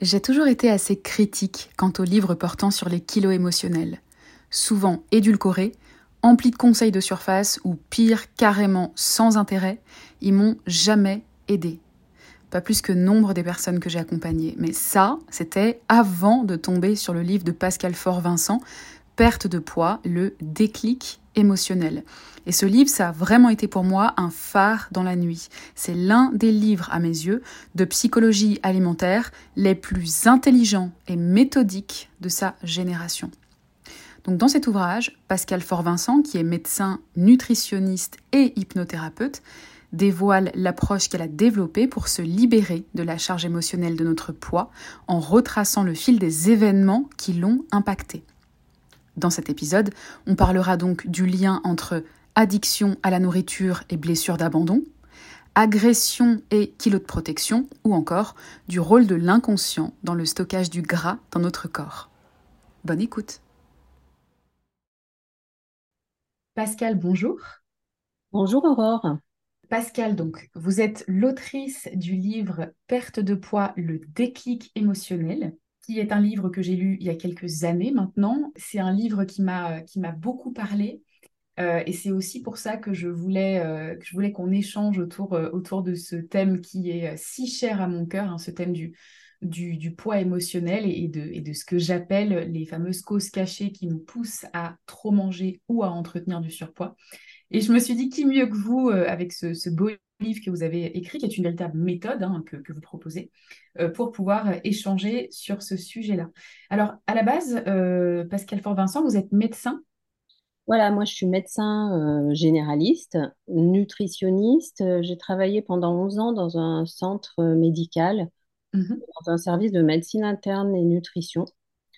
J'ai toujours été assez critique quant aux livres portant sur les kilos émotionnels, souvent édulcorés, emplis de conseils de surface ou pire, carrément sans intérêt, ils m'ont jamais aidé. Pas plus que nombre des personnes que j'ai accompagnées. Mais ça, c'était avant de tomber sur le livre de Pascal Fort-Vincent, Perte de poids, le déclic émotionnel. Et ce livre, ça a vraiment été pour moi un phare dans la nuit. C'est l'un des livres, à mes yeux, de psychologie alimentaire les plus intelligents et méthodiques de sa génération. Donc dans cet ouvrage, Pascal Fort-Vincent, qui est médecin, nutritionniste et hypnothérapeute, dévoile l'approche qu'elle a développée pour se libérer de la charge émotionnelle de notre poids en retraçant le fil des événements qui l'ont impacté. Dans cet épisode, on parlera donc du lien entre addiction à la nourriture et blessure d'abandon, agression et kilo de protection, ou encore du rôle de l'inconscient dans le stockage du gras dans notre corps. Bonne écoute. Pascal, bonjour. Bonjour Aurore. Pascal, donc, vous êtes l'autrice du livre Perte de poids, le déclic émotionnel, qui est un livre que j'ai lu il y a quelques années maintenant. C'est un livre qui m'a beaucoup parlé. Euh, et c'est aussi pour ça que je voulais euh, que je voulais qu'on échange autour, euh, autour de ce thème qui est si cher à mon cœur, hein, ce thème du, du, poids émotionnel de, et de ce que j'appelle les fameuses causes cachées qui nous poussent à trop manger ou à entretenir du surpoids. Et je me suis dit, qui mieux que vous, euh, avec ce, beau livre que vous avez écrit, qui est une véritable méthode hein, que, vous proposez, euh, pour pouvoir euh, échanger sur ce sujet-là? Alors, à la base, Pascal Fort-Vincent, vous êtes médecin? Voilà, moi je suis médecin généraliste, nutritionniste. J'ai travaillé pendant 11 ans dans un centre médical, mmh dans un service de médecine interne et nutrition.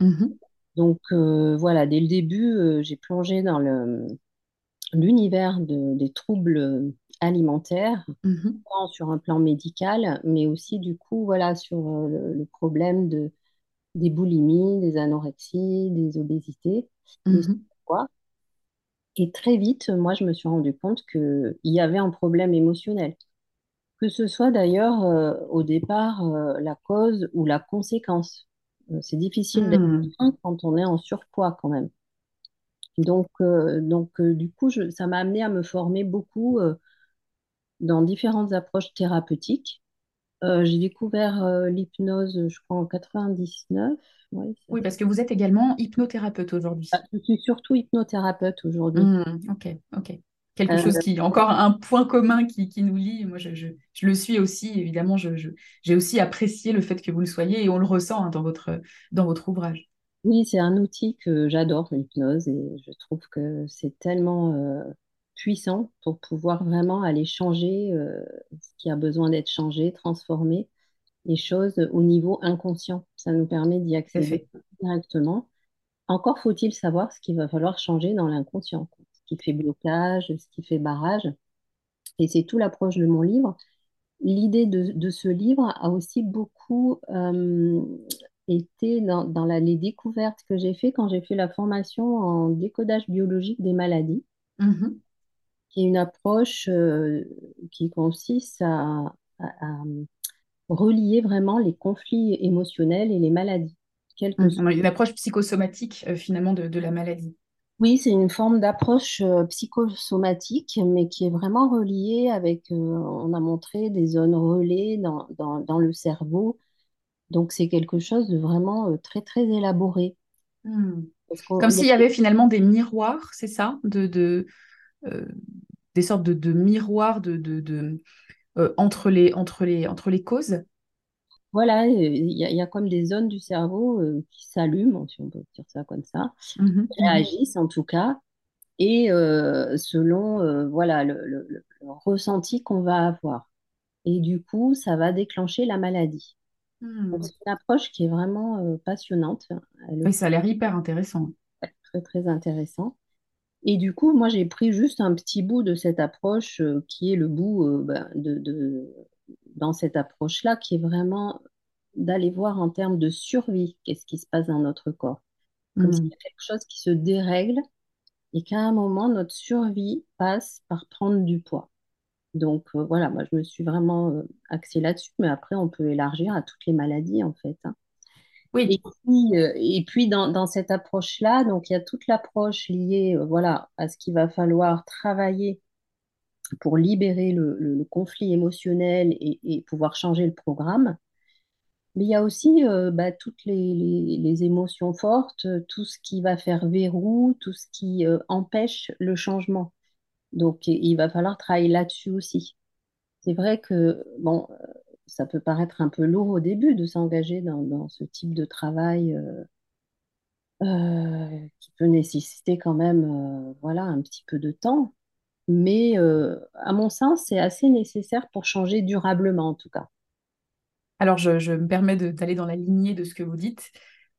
Mmh Donc voilà, dès le début, j'ai plongé dans le, l'univers des troubles alimentaires, mhm. sur un plan médical, mais aussi du coup, voilà, sur euh, le, problème de, des boulimies, des anorexies, des obésités, mhm. Et très vite, moi, je me suis rendu compte qu'il y avait un problème émotionnel. Que ce soit d'ailleurs euh, au départ euh, la cause ou la conséquence. c'est difficile d'être hmm. quand on est en surpoids quand même. Donc, euh, donc euh, du coup, ça m'a amené à me former beaucoup euh, dans différentes approches thérapeutiques. j'ai découvert l'hypnose, je crois, en 99. oui, parce que vous êtes également hypnothérapeute aujourd'hui. Ah, je suis surtout hypnothérapeute aujourd'hui. Mmh, ok, ok. Quelque chose qui, encore un point commun qui, qui nous lie. Moi, je, je, je, le suis aussi, évidemment. J'ai aussi apprécié le fait que vous le soyez et on le ressent hein, dans, votre, dans votre ouvrage. Oui, c'est un outil que j'adore, l'hypnose, et je trouve que c'est tellement euh, puissant pour pouvoir vraiment aller changer euh, ce qui a besoin d'être changé, transformer les choses au niveau inconscient. Ça nous permet d'y accéder directement. Encore faut-il savoir ce qu'il va falloir changer dans l'inconscient, ce qui fait blocage, ce qui fait barrage. Et c'est tout l'approche de mon livre. L'idée de, ce livre a aussi beaucoup euh, était dans, dans les découvertes que j'ai fait quand j'ai fait la formation en décodage biologique des maladies, mm-hmm. qui est une approche euh, qui consiste à, relier vraiment les conflits émotionnels et les maladies. Mm-hmm. Une approche psychosomatique euh, finalement de, de, la maladie. Oui, c'est une forme d'approche euh, psychosomatique, mais qui est vraiment reliée avec, on a montré des zones relais dans, dans, dans le cerveau donc c'est quelque chose de vraiment euh, très très élaboré. Hmm. Comme s'il y avait finalement des miroirs, c'est ça? De, euh, Des sortes de, miroirs de, de euh, entre, les, entre, les, entre les causes? Voilà, il y, a comme des zones du cerveau qui s'allument, si on peut dire ça comme ça, mmh qui réagissent en tout cas, et selon voilà, le, le ressenti qu'on va avoir. Et du coup, ça va déclencher la maladie. Hmm. C'est une approche qui est vraiment euh, passionnante. oui, ça a l'air hyper intéressant. Très, très intéressant. Et du coup, moi, j'ai pris juste un petit bout de cette approche euh, qui est le bout euh, ben, de, dans cette approche-là, qui est vraiment d'aller voir en termes de survie qu'est-ce qui se passe dans notre corps. Comme s'il y a quelque chose qui se dérègle et qu'à un moment, notre survie passe par prendre du poids. Donc voilà, moi je me suis vraiment axée là-dessus, mais après on peut élargir à toutes les maladies en fait. Hein. Oui. Et puis, euh, et puis dans, dans cette approche-là, donc il y a toute l'approche liée euh, voilà, à ce qu'il va falloir travailler pour libérer le, le- le conflit émotionnel et, et pouvoir changer le programme. Mais il y a aussi euh, bah, toutes les, les- les émotions fortes, euh, tout ce qui va faire verrou, tout ce qui euh, empêche le changement. Donc il va falloir travailler là-dessus aussi. C'est vrai que bon, euh, ça peut paraître un peu lourd au début de s'engager dans, ce type de travail euh, euh, qui peut nécessiter quand même voilà, un petit peu de temps. Mais à mon sens, c'est assez nécessaire pour changer durablement en tout cas. Alors, je, me permets d'aller dans la lignée de ce que vous dites.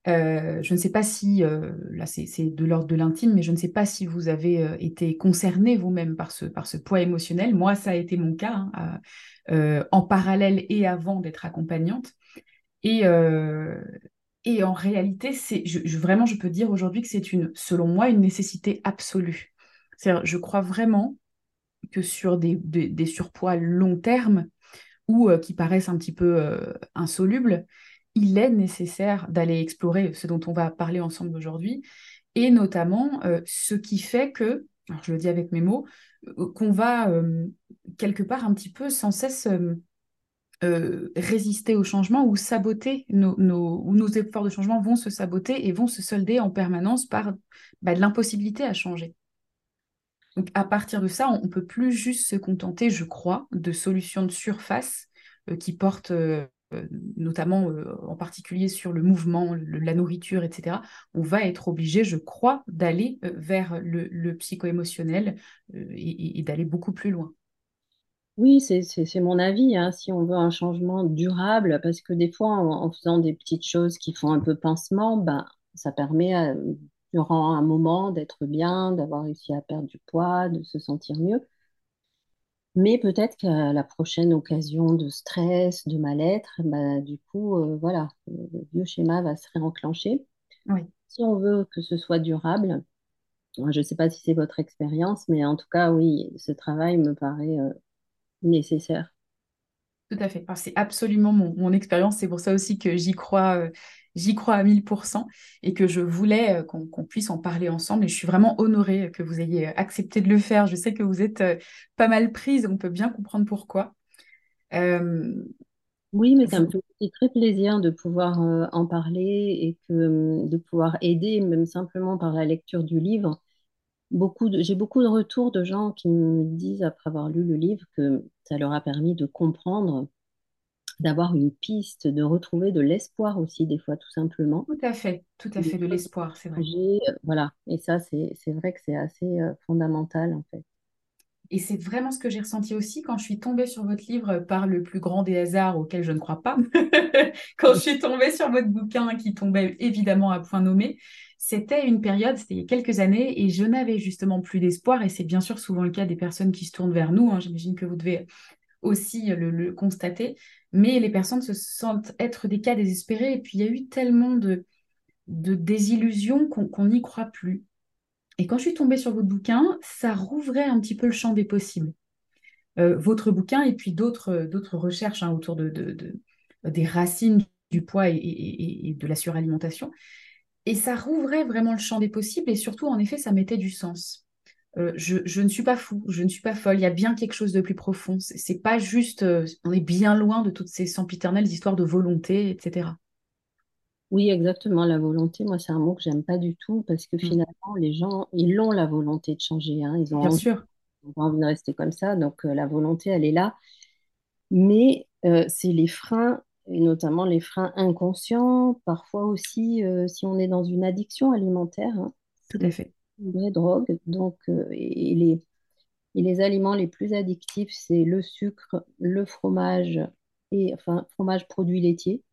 Euh, je ne sais pas si, euh, là c'est de l'ordre de l'intime, mais je ne sais pas si vous avez euh, été concerné vous-même par ce, par ce poids émotionnel. Moi, ça a été mon cas, hein, en parallèle et avant d'être accompagnante. Et, et en réalité, vraiment, je peux dire aujourd'hui que c'est une, selon moi, une nécessité absolue. Je crois vraiment que sur des, surpoids long terme, ou qui paraissent un petit peu insolubles, il est nécessaire d'aller explorer ce dont on va parler ensemble aujourd'hui, et notamment euh, ce qui fait que, alors je le dis avec mes mots, euh, qu'on va euh, quelque part un petit peu sans cesse résister au changement ou saboter nos, nos, nos efforts de changement vont se saboter et vont se solder en permanence par bah, de l'impossibilité à changer. Donc à partir de ça, on ne peut plus juste se contenter, je crois, de solutions de surface qui portent notamment euh, en particulier sur le mouvement, la nourriture, etc. On va être obligé, je crois, d'aller euh, vers le, le psycho-émotionnel euh, et, d'aller beaucoup plus loin. Oui, c'est mon avis, hein, si on veut un changement durable, parce que des fois, en, en faisant des petites choses qui font un peu pincement, ben, ça permet durant un moment d'être bien, d'avoir réussi à perdre du poids, de se sentir mieux. Mais peut-être qu'à la prochaine occasion de stress, de mal-être, bah, du coup, euh, voilà, le vieux schéma va se réenclencher. Oui, Si on veut que ce soit durable, je ne sais pas si c'est votre expérience, mais en tout cas, oui, ce travail me paraît euh, nécessaire. tout à fait. C'est absolument mon, mon expérience. C'est pour ça aussi que j'y crois, euh, j'y crois à 1000% et que je voulais euh, qu'on puisse en parler ensemble. Et je suis vraiment honorée que vous ayez euh, accepté de le faire. Je sais que vous êtes euh, pas mal prise, on peut bien comprendre pourquoi. Euh, Oui, mais ça me fait aussi très plaisir de pouvoir euh, en parler et que, euh, de pouvoir aider, même simplement par la lecture du livre. Beaucoup j'ai beaucoup de retours de gens qui me disent, après avoir lu le livre, que ça leur a permis de comprendre, d'avoir une piste, de retrouver de l'espoir aussi, des fois, tout simplement. tout à fait, tout à fait de l'espoir, c'est vrai. Euh, voilà. Et ça, c'est, vrai que c'est assez euh, fondamental, en fait. Et c'est vraiment ce que j'ai ressenti aussi quand je suis tombée sur votre livre par le plus grand des hasards auquel je ne crois pas. Quand je suis tombée sur votre bouquin qui tombait évidemment à point nommé, c'était une période, c'était il y a quelques années, et je n'avais justement plus d'espoir. Et c'est bien sûr souvent le cas des personnes qui se tournent vers nous. hein. J'imagine que vous devez aussi le, le constater. Mais les personnes se sentent être des cas désespérés. Et puis il y a eu tellement de, désillusions qu'on n'y croit plus. Et quand je suis tombée sur votre bouquin, ça rouvrait un petit peu le champ des possibles. Euh, votre bouquin et puis d'autres recherches hein, autour de, de- de- des racines du poids et de la suralimentation. Et ça rouvrait vraiment le champ des possibles et surtout, en effet, ça mettait du sens. Euh, je, je ne suis pas fou, je ne suis pas folle, il y a bien quelque chose de plus profond. C'est pas juste, euh, on est bien loin de toutes ces sempiternelles histoires de volonté, etc. Oui, exactement. La volonté, moi, c'est un mot que j'aime pas du tout parce que Mm. finalement, les gens, ils ont la volonté de changer, hein. Ils ont Bien envie, sûr, ils ont pas envie de rester comme ça. Donc, euh, la volonté, elle est là. Mais c'est les freins, et notamment les freins inconscients, parfois aussi si on est dans une addiction alimentaire, hein, tout à fait. Vraie drogue. Donc, euh, et, les, et les aliments les plus addictifs, c'est le sucre, le fromage, et enfin, fromage produit laitier,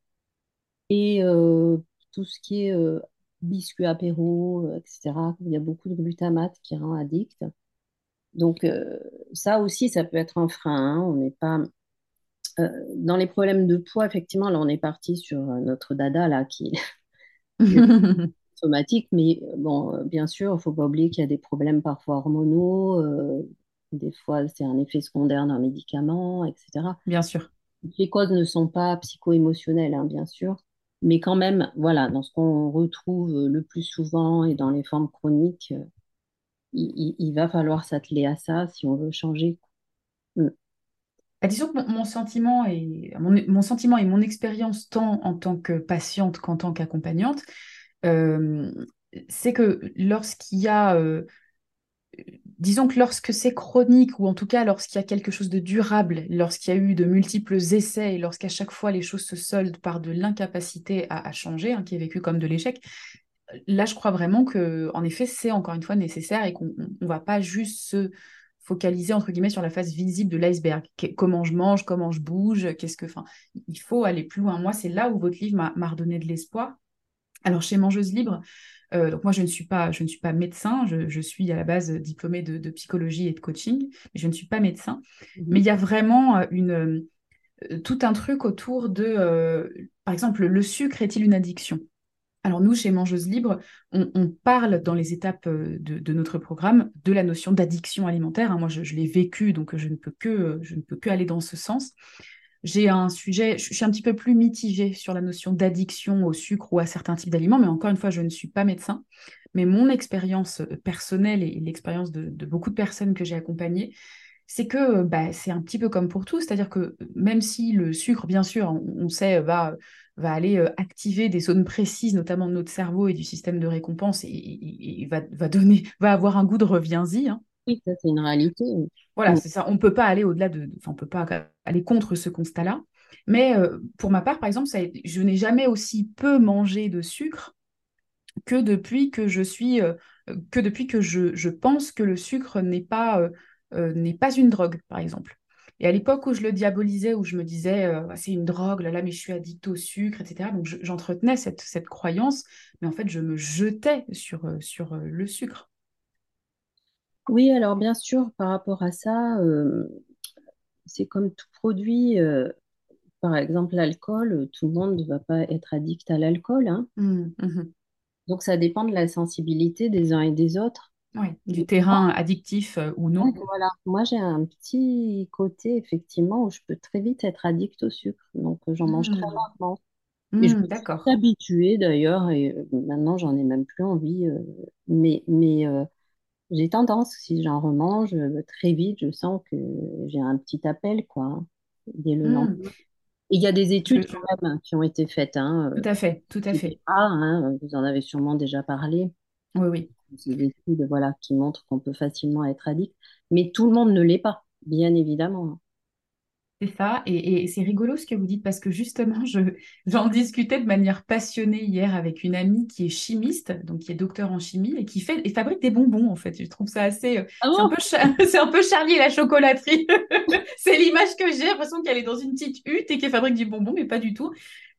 et euh, tout ce qui est euh, biscuits apéro, euh, etc. Il y a beaucoup de glutamate qui rend addict. Donc, ça aussi, ça peut être un frein. hein. On n'est pas dans les problèmes de poids, effectivement, là, on est parti sur notre dada, là, qui mais euh, bon, euh, bien sûr, il ne faut pas oublier qu'il y a des problèmes parfois hormonaux, euh, des fois, c'est un effet secondaire d'un médicament, etc. Bien sûr. Les causes ne sont pas psycho-émotionnelles, hein, bien sûr. Mais quand même, voilà, dans ce qu'on retrouve le plus souvent et dans les formes chroniques, il, va falloir s'atteler à ça si on veut changer. Mm. Bah, disons que mon, sentiment et mon, sentiment et mon expérience tant en tant que patiente qu'en tant qu'accompagnante, c'est que lorsqu'il y a, euh, disons que lorsque c'est chronique ou en tout cas lorsqu'il y a quelque chose de durable, lorsqu'il y a eu de multiples essais et lorsqu'à chaque fois les choses se soldent par de l'incapacité à, changer, hein, qui est vécu comme de l'échec, là je crois vraiment que en effet c'est encore une fois nécessaire et qu'on ne va pas juste se focaliser entre guillemets sur la face visible de l'iceberg. Comment je mange, comment je bouge, qu'est-ce que, enfin, il faut aller plus loin. Moi, c'est là où votre livre m'a redonné de l'espoir. Alors chez Mangeuse Libre, euh, donc moi je ne suis pas, je ne suis pas médecin, je, suis à la base diplômée de, psychologie et de coaching, mais je ne suis pas médecin. Mhm. Mais il y a vraiment euh, une, euh, tout un truc autour de, par exemple, le sucre est-il une addiction? Alors nous, chez Mangeuse Libre, on, parle dans les étapes de, notre programme de la notion d'addiction alimentaire. Hein. Moi, je, je l'ai vécu, donc je ne, peux que, je ne peux que aller dans ce sens j'ai un sujet, je suis un petit peu plus mitigée sur la notion d'addiction au sucre ou à certains types d'aliments, mais encore une fois, je ne suis pas médecin. Mais mon expérience euh, personnelle et l'expérience de, beaucoup de personnes que j'ai accompagnées, c'est que bah, c'est un petit peu comme pour tout, c'est-à-dire que même si le sucre, bien sûr, on, sait, va, aller euh, activer des zones précises, notamment de notre cerveau et du système de récompense, et, va, va, donner, va avoir un goût de reviens-y. Hein. Oui, ça c'est une réalité. Voilà, c'est ça. On ne peut pas aller au-delà de, enfin, on peut pas aller contre ce constat-là. Mais euh, pour ma part, par exemple, ça, je n'ai jamais aussi peu mangé de sucre que depuis que je suis, euh, que depuis que je, je, pense que le sucre n'est pas, euh, n'est pas une drogue, par exemple. Et à l'époque où je le diabolisais, où je me disais c'est une drogue, là, là, mais je suis addict au sucre, etc. Donc j'entretenais cette, cette croyance, mais en fait je me jetais sur, sur le sucre. Oui, alors bien sûr, par rapport à ça, euh, c'est comme tout produit. Euh, par exemple, l'alcool, tout le monde ne va pas être addict à l'alcool. Hein. Mmh, mmh. Donc, ça dépend de la sensibilité des uns et des autres. Oui, du terrain addictif euh, ou non. voilà. Moi, j'ai un petit côté, effectivement, où je peux très vite être addict au sucre. Donc, j'en mange très mmh. rarement. Et je me suis habituée d'ailleurs, et maintenant, j'en ai même plus envie. mais mais j'ai tendance, si j'en remange, euh, très vite, je sens que j'ai un petit appel, quoi, dès le lendemain. il y a des études quand même qui ont été faites. Hein, tout à fait, tout à fait. Ah, hein, vous en avez sûrement déjà parlé. Oui, oui. Des études voilà, qui montrent qu'on peut facilement être addict. Mais tout le monde ne l'est pas, bien évidemment. C'est ça, et, c'est rigolo ce que vous dites parce que justement, je, j'en discutais de manière passionnée hier avec une amie qui est chimiste, donc qui est docteur en chimie et qui fait et fabrique des bonbons en fait. Je trouve ça assez, euh, ah c'est, un peu c'est un peu Charlie et la chocolaterie. c'est l'image que j'ai, l'impression qu'elle est dans une petite hutte et qu'elle fabrique du bonbon, mais pas du tout.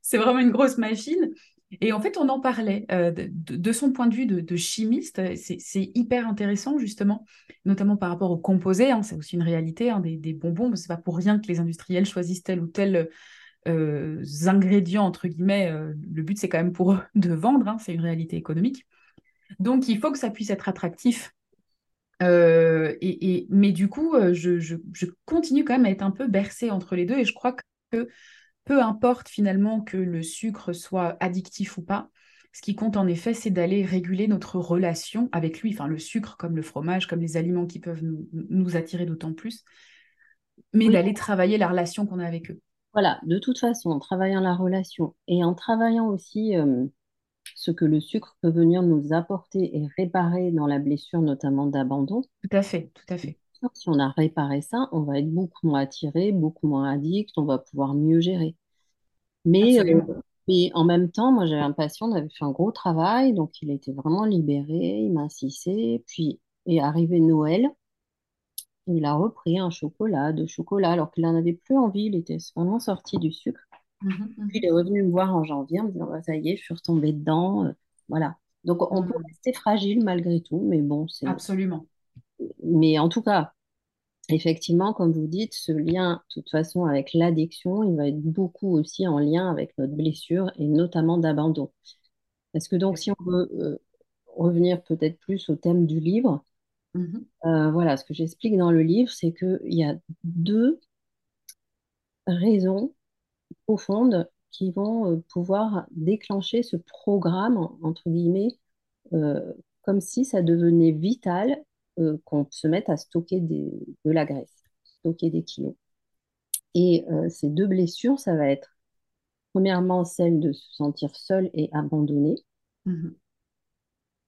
C'est vraiment une grosse machine. Et en fait, on en parlait euh, de, son point de vue de, chimiste. C'est hyper intéressant, justement, notamment par rapport aux composés. Hein, c'est aussi une réalité hein, des, bonbons. Ce n'est pas pour rien que les industriels choisissent tel ou tel euh, ingrédient, entre guillemets. Euh, le but, c'est quand même pour eux de vendre. Hein, c'est une réalité économique. Donc, il faut que ça puisse être attractif. Et, mais du coup, je, je, continue quand même à être un peu bercée entre les deux. Et je crois que peu importe finalement que le sucre soit addictif ou pas, ce qui compte en effet, c'est d'aller réguler notre relation avec lui, enfin le sucre comme le fromage, comme les aliments qui peuvent nous, attirer d'autant plus, mais d'aller travailler la relation qu'on a avec eux. Voilà, de toute façon, en travaillant la relation et en travaillant aussi euh, ce que le sucre peut venir nous apporter et réparer dans la blessure, notamment d'abandon. Tout à fait, tout à fait. Si on a réparé ça, on va être beaucoup moins attiré, beaucoup moins addict, on va pouvoir mieux gérer. Mais, euh, mais en même temps, moi j'avais un patient, on avait fait un gros travail, donc il était vraiment libéré, il m'insistait. Puis est arrivé Noël, il a repris un chocolat, de chocolat, alors qu'il n'en avait plus envie, il était vraiment sorti du sucre. Mmh mmh Puis il est revenu me voir en janvier en me disant bah, Ça y est, je suis retombée dedans. Euh, voilà. Donc on peut mmh. rester fragile malgré tout, mais bon, c'est. Absolument. Mais en tout cas, effectivement, comme vous dites, ce lien, de toute façon, avec l'addiction, il va être beaucoup aussi en lien avec notre blessure et notamment d'abandon. Parce que donc, si on veut euh, revenir peut-être plus au thème du livre, mm-hmm. euh, voilà, ce que j'explique dans le livre, c'est qu'il y a deux raisons profondes qui vont pouvoir déclencher ce programme, entre guillemets, comme si ça devenait vital qu'on se mette à stocker de la graisse, stocker des kilos. Et ces deux blessures, ça va être premièrement celle de se sentir seul et abandonné. Mmh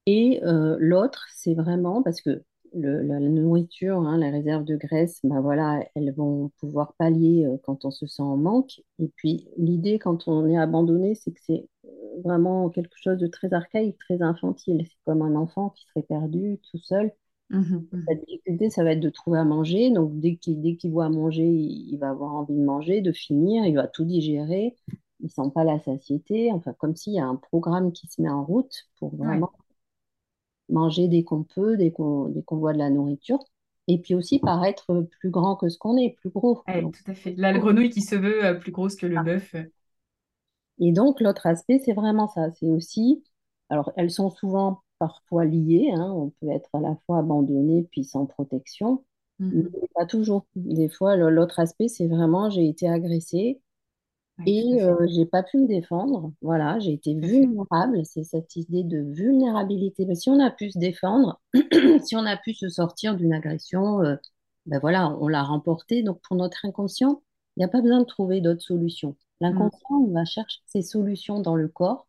et l'autre, c'est vraiment parce que la, nourriture, hein, la réserve de graisse, ben voilà, elles vont pouvoir pallier euh, quand on se sent en manque. Et puis l'idée quand on est abandonné, c'est que c'est euh, vraiment quelque chose de très archaïque, très infantile. C'est comme un enfant qui serait perdu tout seul. Mmh mmh la difficulté, ça va être de trouver à manger. Donc dès qu'il dès qu'il voit à manger, il, va avoir envie de manger, de finir, il va tout digérer. Il sent pas la satiété. Enfin, comme s'il y a un programme qui se met en route pour vraiment manger dès qu'on peut, dès qu'on voit de la nourriture. Et puis aussi paraître plus grand que ce qu'on est, plus gros. tout à fait. La grenouille qui se veut euh, plus grosse que le ah. bœuf. Et donc, l'autre aspect, c'est vraiment ça. C'est aussi, alors elles sont souvent parfois liées. Hein. On peut être à la fois abandonné puis sans protection, mmh. mais pas toujours. Des fois, l'autre aspect, c'est vraiment j'ai été agressée, et euh, j'ai pas pu me défendre. Voilà, j'ai été vulnérable. C'est cette idée de vulnérabilité. Mais si on a pu se défendre, si on a pu se sortir d'une agression, euh, ben voilà, on l'a remporté. Donc pour notre inconscient, il n'y a pas besoin de trouver d'autres solutions. L'inconscient, on va chercher ses solutions dans le corps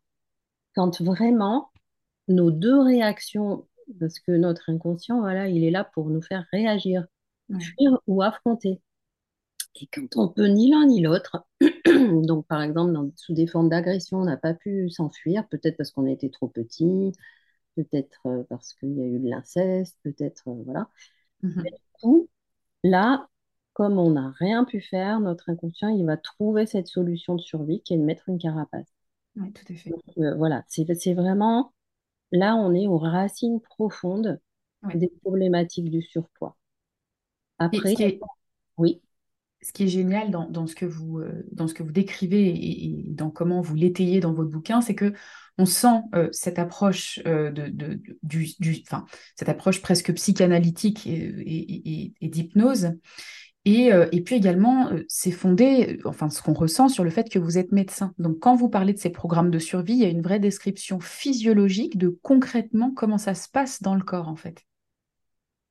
quand vraiment nos deux réactions, parce que notre inconscient, voilà, il est là pour nous faire réagir, fuir ou affronter. Et quand on peut ni l'un ni l'autre, donc par exemple sous des formes d'agression, on n'a pas pu s'enfuir, peut-être parce qu'on a été trop petit, peut-être euh, parce qu'il y a eu de l'inceste, peut-être euh, voilà. Mhm. du coup, là, comme on n'a rien pu faire, notre inconscient, il va trouver cette solution de survie qui est de mettre une carapace. Oui, tout à fait. Euh, voilà, c'est vraiment, là, on est aux racines profondes des problématiques du surpoids. Après, oui ce qui est génial dans, ce, que vous, euh, dans ce que vous décrivez et, dans comment vous l'étayez dans votre bouquin, c'est que on sent euh, cette approche euh, de, du, enfin, cette approche presque psychanalytique et, d'hypnose. Et, puis également, c'est fondé, enfin ce qu'on ressent sur le fait que vous êtes médecin. Donc quand vous parlez de ces programmes de survie, il y a une vraie description physiologique de concrètement comment ça se passe dans le corps en fait.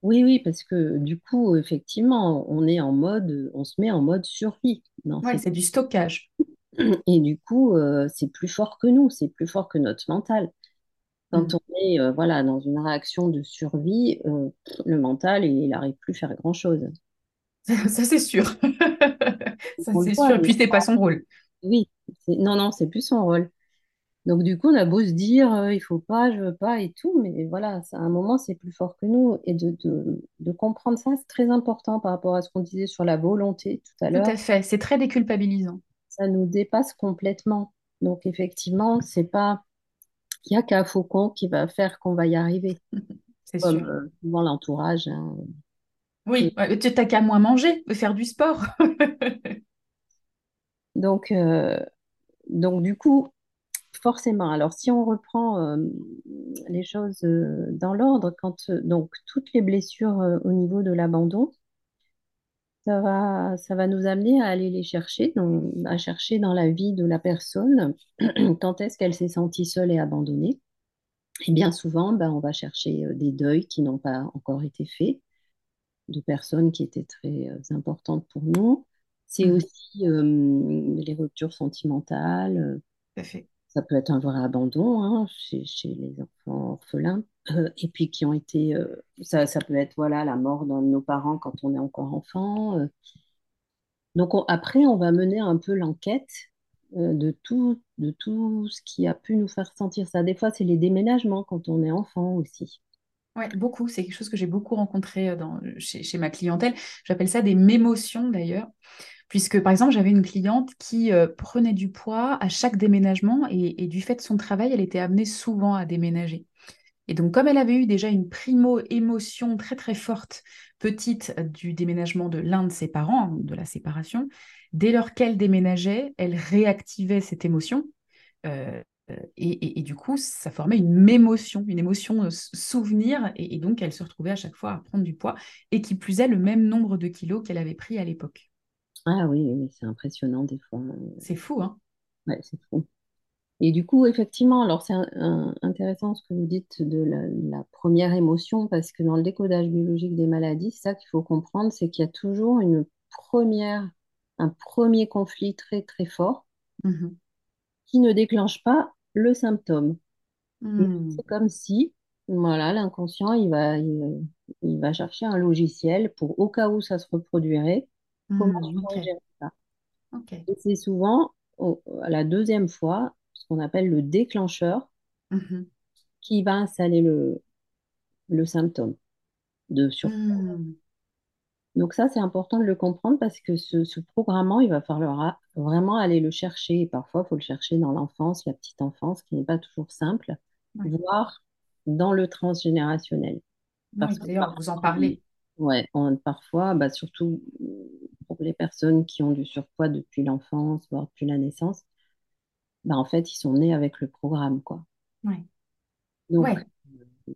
Oui, oui, parce que du coup, effectivement, on est en mode, on se met en mode survie. Oui, c'est du stockage. Et du coup, euh, c'est plus fort que nous, c'est plus fort que notre mental. Quand mm. on est euh, voilà, dans une réaction de survie, euh, le mental, il n'arrive plus à faire grand-chose. Ça, c'est sûr. ça, c'est sûr. Et puis, c'est pas son rôle. Oui, non, non, c'est plus son rôle. Donc du coup, on a beau se dire, euh, il faut pas, je veux pas et tout, mais voilà, à un moment, c'est plus fort que nous. Et de, de, comprendre ça, c'est très important par rapport à ce qu'on disait sur la volonté tout à l'heure. Tout à fait, c'est très déculpabilisant. Ça nous dépasse complètement. Donc effectivement, c'est pas, il n'y a qu'un faucon qui va faire qu'on va y arriver. c'est sûr. Euh, souvent l'entourage. Hein. Oui, tu n'as qu'à moins manger, faire du sport. donc, euh, donc du coup, forcément. Alors, si on reprend euh, les choses euh, dans l'ordre, quand donc toutes les blessures au niveau de l'abandon, ça va, ça va nous amener à aller les chercher, donc, à chercher dans la vie de la personne quand est-ce qu'elle s'est sentie seule et abandonnée? Et bien souvent, ben, on va chercher des deuils qui n'ont pas encore été faits, de personnes qui étaient très importantes pour nous. C'est mmh. aussi les ruptures sentimentales. Fait ça peut être un vrai abandon hein, chez, les enfants orphelins, euh, et puis qui ont été, euh, ça, ça, peut être voilà la mort d'un de nos parents quand on est encore enfant. Euh. Donc après, on va mener un peu l'enquête de tout, de tout ce qui a pu nous faire sentir ça. Des fois, c'est les déménagements quand on est enfant aussi. Oui, beaucoup. C'est quelque chose que j'ai beaucoup rencontré dans, chez, ma clientèle. J'appelle ça des mémotions d'ailleurs puisque par exemple j'avais une cliente qui euh, prenait du poids à chaque déménagement et, du fait de son travail, elle était amenée souvent à déménager. Et donc comme elle avait eu déjà une primo-émotion très très forte, petite, du déménagement de l'un de ses parents, hein, de la séparation, dès lors qu'elle déménageait, elle réactivait cette émotion. Euh, et, du coup, ça formait une mémotion, une émotion souvenir, et, et, donc elle se retrouvait à chaque fois à prendre du poids, et qui plus est le même nombre de kilos qu'elle avait pris à l'époque. Ah oui, oui, c'est impressionnant des fois. C'est fou, hein Ouais, c'est fou. Et du coup, effectivement, alors c'est intéressant ce que vous dites de la, première émotion, parce que dans le décodage biologique des maladies, c'est ça qu'il faut comprendre, c'est qu'il y a toujours une première, un premier conflit très très fort mm-hmm. qui ne déclenche pas le symptôme. Mm. C'est comme si, voilà, l'inconscient, il va, il, va chercher un logiciel pour, au cas où ça se reproduirait, comment mm, je gérer ça. Et c'est souvent, à la deuxième fois, ce qu'on appelle le déclencheur, mm-hmm. qui va installer le, le symptôme de surpoids. Donc ça, c'est important de le comprendre parce que ce, ce programmement, il va falloir vraiment aller le chercher. Et parfois, il faut le chercher dans l'enfance, la petite enfance, qui n'est pas toujours simple, voire dans le transgénérationnel. D'ailleurs, vous en parlez. Ouais, parfois, bah, surtout pour les personnes qui ont du surpoids depuis l'enfance, voire depuis la naissance, bah, en fait, ils sont nés avec le programme, quoi. Ouais. Donc,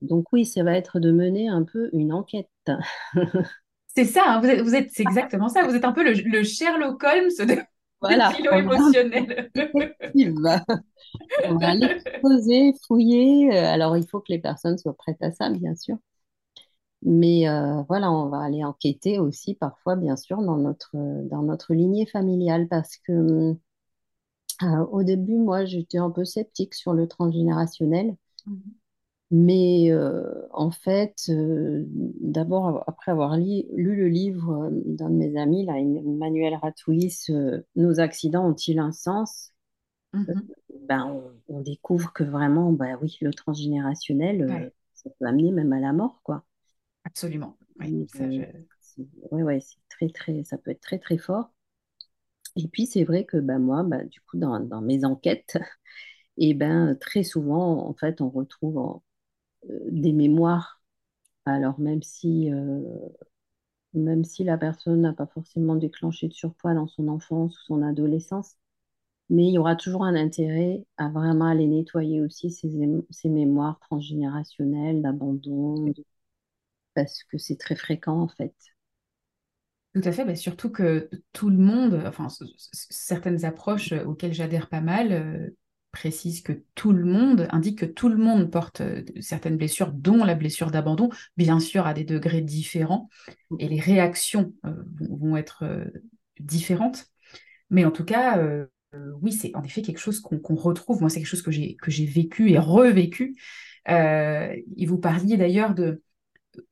donc oui, ça va être de mener un peu une enquête. C'est ça, hein, vous êtes, vous êtes, c'est exactement ça. Vous êtes un peu le, Sherlock Holmes de, voilà, philo émotionnel. on va aller poser, fouiller. Euh, alors, il faut que les personnes soient prêtes à ça, bien sûr. Mais euh, voilà, on va aller enquêter aussi parfois, bien sûr, dans notre, dans notre lignée familiale parce que euh, au début, moi, j'étais un peu sceptique sur le transgénérationnel. Mhm. Mais euh, en fait, euh, d'abord, après avoir lu le livre euh, d'un de mes amis, là, Emmanuel Ratouis, Nos accidents ont-ils un sens mhm. ben, on, découvre que vraiment, ben, oui, le transgénérationnel, ça peut amener même à la mort, quoi. Absolument. Oui, ça, ouais, c'est très, très, ça peut être très, très fort. Et puis, c'est vrai que ben, moi, ben, du coup, dans, dans mes enquêtes, et ben, très souvent, en fait, on retrouve en, des mémoires. Alors même si, euh, même si la personne n'a pas forcément déclenché de surpoids dans son enfance ou son adolescence, mais il y aura toujours un intérêt à vraiment aller nettoyer aussi ces, ces mémoires transgénérationnelles d'abandon, parce que c'est très fréquent en fait. Tout à fait, surtout que tout le monde, enfin certaines approches auxquelles j'adhère pas mal, euh, précise que tout le monde, indique que tout le monde porte euh, certaines blessures, dont la blessure d'abandon, bien sûr à des degrés différents, et les réactions euh, vont, être euh, différentes. Mais en tout cas, oui, c'est en effet quelque chose qu'on retrouve. Moi, c'est quelque chose que j'ai que j'ai vécu et revécu. et vous parliez d'ailleurs de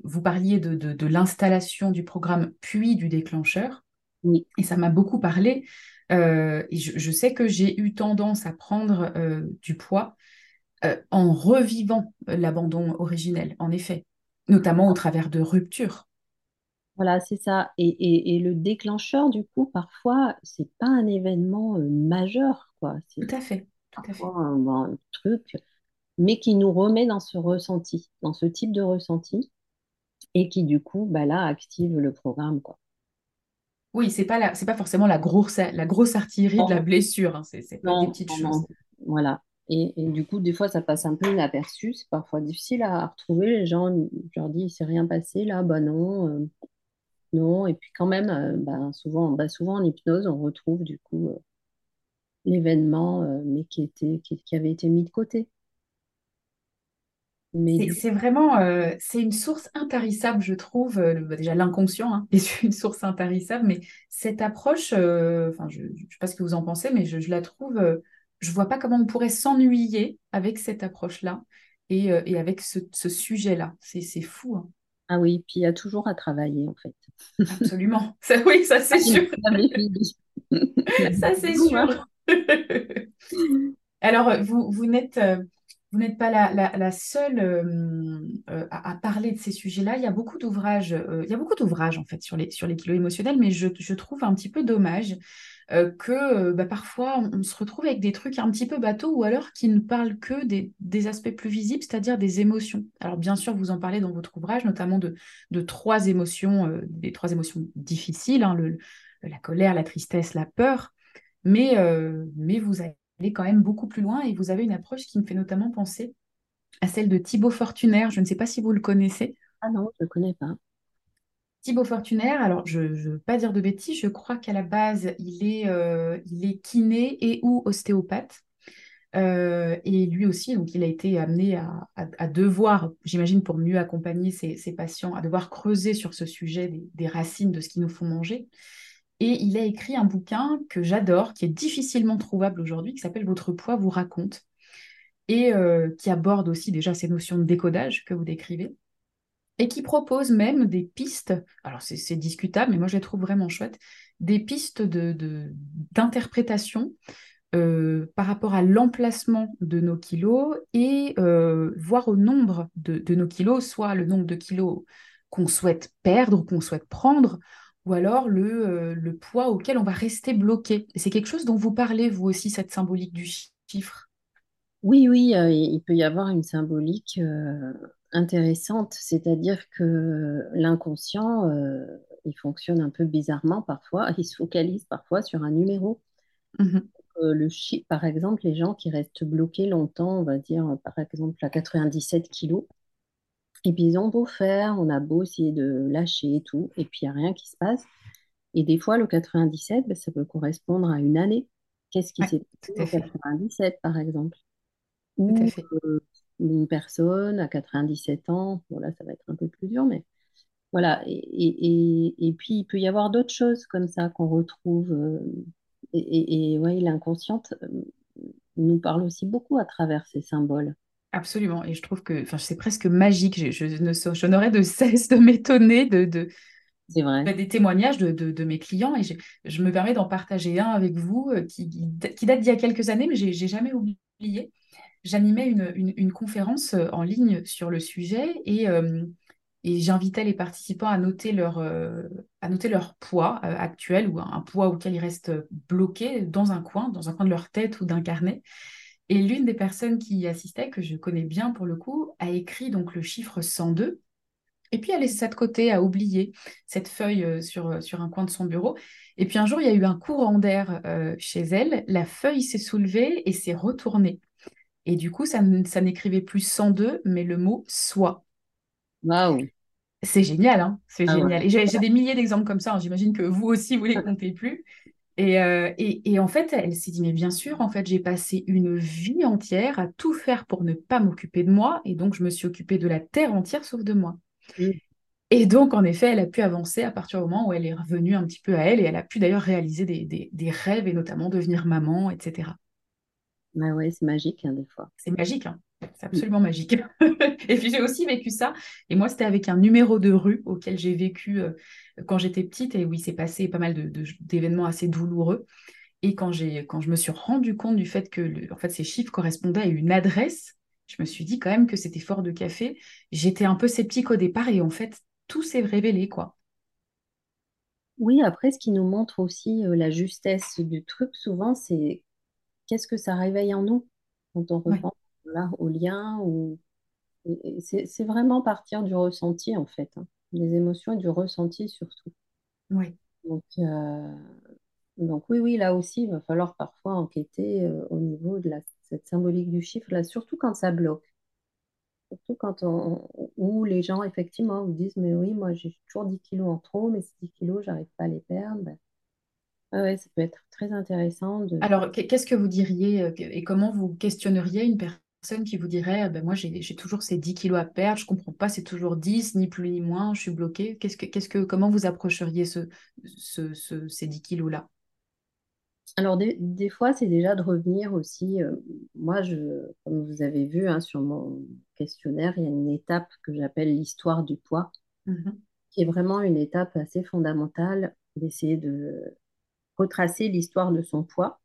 vous parliez de, de l'installation du programme puis du déclencheur. Oui. Et ça m'a beaucoup parlé euh, je, sais que j'ai eu tendance à prendre euh, du poids euh, en revivant l'abandon originel, en effet, notamment au travers de ruptures. Voilà, c'est ça. Et, le déclencheur, du coup, parfois, c'est pas un événement majeur, quoi. Tout à fait. Tout à fait. Un, truc, mais qui nous remet dans ce ressenti, dans ce type de ressenti, et qui, du coup, bah là, active le programme, quoi. Oui, c'est pas c'est pas forcément la grosse, la grosse artillerie de la blessure. Hein. C'est pas des petites choses. Voilà. Et, du coup, des fois, ça passe un peu inaperçu. C'est parfois difficile à retrouver. Les gens, je leur dis, il s'est rien passé là. Bah non, euh, non. Et puis quand même, euh, bah, souvent, bah, souvent en hypnose, on retrouve du coup euh, l'événement, mais qui était, qui, avait été mis de côté. C'est vraiment, euh, c'est une source intarissable, je trouve. Euh, bah, déjà, l'inconscient hein, est une source intarissable, mais cette approche, euh, enfin, je ne sais pas ce que vous en pensez, mais je, la trouve, je vois pas comment on pourrait s'ennuyer avec cette approche-là et, avec ce, sujet-là. C'est fou. Hein. Ah oui, puis il y a toujours à travailler, en fait. Absolument. Ça, oui, ça c'est sûr. ça c'est sûr. Alors, vous, vous n'êtes vous n'êtes pas la, seule euh, euh, à, parler de ces sujets-là. Il y a beaucoup d'ouvrages, euh, il y a beaucoup d'ouvrages en fait sur les, sur les kilos émotionnels, mais je, trouve un petit peu dommage que bah, parfois on, se retrouve avec des trucs un petit peu bateaux ou alors qui ne parlent que des, aspects plus visibles, c'est-à-dire des émotions. Alors bien sûr, vous en parlez dans votre ouvrage, notamment de, trois émotions, des trois émotions difficiles, hein, la colère, la tristesse, la peur, mais, mais vous avez aller quand même beaucoup plus loin et vous avez une approche qui me fait notamment penser à celle de Thibaut Fortunaire. Je ne sais pas si vous le connaissez. Ah non, je ne le connais pas. Thibaut Fortunaire, alors je ne veux pas dire de bêtises, je crois qu'à la base, il est, euh, il est kiné et ou ostéopathe. Euh, et lui aussi, donc il a été amené à, devoir, j'imagine pour mieux accompagner ses, patients, à devoir creuser sur ce sujet des, racines de ce qui nous font manger. Et il a écrit un bouquin que j'adore, qui est difficilement trouvable aujourd'hui, qui s'appelle Votre poids vous raconte, et euh, qui aborde aussi déjà ces notions de décodage que vous décrivez, et qui propose même des pistes, alors c'est discutable, mais moi je les trouve vraiment chouettes, des pistes d'interprétation de, euh, par rapport à l'emplacement de nos kilos et euh, voir au nombre de, nos kilos, soit le nombre de kilos qu'on souhaite perdre, qu'on souhaite prendre, ou alors le, euh, le, poids auquel on va rester bloqué. C'est quelque chose dont vous parlez, vous aussi, cette symbolique du chiffre? Oui, oui, il peut y avoir une symbolique intéressante, c'est-à-dire que l'inconscient, il fonctionne un peu bizarrement parfois, il se focalise parfois sur un numéro. Mmh euh, le chiffre, par exemple, les gens qui restent bloqués longtemps, on va dire par exemple à 97 kilos, et puis ils ont beau faire, on a beau essayer de lâcher et tout, et puis il n'y a rien qui se passe. Et des fois, le 97, ben, ça peut correspondre à une année. Qu'est-ce qui s'est passé en 97, par exemple? Ou euh, une personne à 97 ans, bon là, ça va être un peu plus dur, mais voilà. Et, puis, il peut y avoir d'autres choses comme ça qu'on retrouve. Euh, et, ouais, l'inconsciente euh, nous parle aussi beaucoup à travers ces symboles. Absolument. Et je trouve que c'est presque magique. Je, je, je n'aurais de cesse de m'étonner de, de, vrai. des témoignages de, de, mes clients. Et je, je me permets d'en partager un avec vous euh, qui, qui date d'il y a quelques années, mais j'ai jamais oublié. J'animais une, une, une, conférence euh, en ligne sur le sujet et et j'invitais les participants à noter leur, euh, à noter leur poids euh, actuel ou un, poids auquel ils restent bloqués dans un coin, dans un coin de leur tête ou d'un carnet. Et l'une des personnes qui y assistait, que je connais bien pour le coup, a écrit donc le chiffre 102. Et puis elle a laissé ça de côté, a oublié cette feuille euh, sur, sur un coin de son bureau. Et puis un jour, il y a eu un courant d'air chez elle. La feuille s'est soulevée et s'est retournée. Et du coup, ça, ça n'écrivait plus 102, mais le mot soi. Waouh c'est génial, hein c'est ah génial. Et j'ai des milliers d'exemples comme ça. Hein. J'imagine que vous aussi, vous les comptez plus. Euh, et, et, en fait, elle s'est dit, mais bien sûr, en fait, j'ai passé une vie entière à tout faire pour ne pas m'occuper de moi. Et donc, je me suis occupée de la terre entière sauf de moi. Et donc, en effet, elle a pu avancer à partir du moment où elle est revenue un petit peu à elle. Et elle a pu d'ailleurs réaliser des, des rêves et notamment devenir maman, etc. Bah ouais, c'est magique, hein, des fois. C'est magique, hein. C'est absolument magique. et puis j'ai aussi vécu ça. Et moi, c'était avec un numéro de rue auquel j'ai vécu euh, quand j'étais petite et où il s'est passé pas mal d'événements assez douloureux. Et quand, quand je me suis rendu compte du fait que en fait, ces chiffres correspondaient à une adresse, je me suis dit quand même que c'était fort de café. J'étais un peu sceptique au départ et en fait, tout s'est révélé, quoi. Oui, après, ce qui nous montre aussi euh, la justesse du truc, souvent, c'est qu'est-ce que ça réveille en nous quand on repense au lien ou c'est vraiment partir du ressenti en fait, hein. des émotions et du ressenti surtout. Oui. Donc, euh, donc oui, oui, là aussi, il va falloir parfois enquêter euh, au niveau de la, cette symbolique du chiffre, là, surtout quand ça bloque. Surtout quand on, où les gens, effectivement, vous disent, mais oui, moi j'ai toujours 10 kilos en trop, mais ces 10 kilos, j'arrive pas à les perdre. Ben, oui, ça peut être très intéressant. De... Alors, qu'est-ce que vous diriez euh, et comment vous questionneriez une personne qui vous dirait ah ben Moi, j'ai toujours ces 10 kilos à perdre, je ne comprends pas, c'est toujours 10, ni plus ni moins, je suis bloquée. Qu'est-ce que, qu'est-ce que, comment vous approcheriez ce, ce, ces 10 kilos-là? Alors, des, des fois, c'est déjà de revenir aussi. Euh, moi, je, comme vous avez vu hein, sur mon questionnaire, il y a une étape que j'appelle l'histoire du poids, mmh qui est vraiment une étape assez fondamentale d'essayer de retracer l'histoire de son poids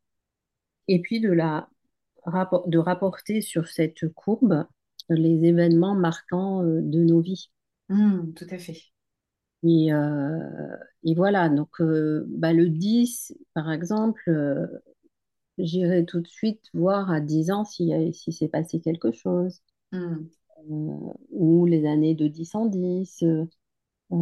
et puis de, la, de rapporter sur cette courbe les événements marquants euh, de nos vies. Mmh, tout à fait. Et, euh, et voilà, donc euh, bah, le 10, par exemple, j'irai tout de suite voir à 10 ans si, si s'est passé quelque chose. Mmh. ou les années de 10 en 10. Euh,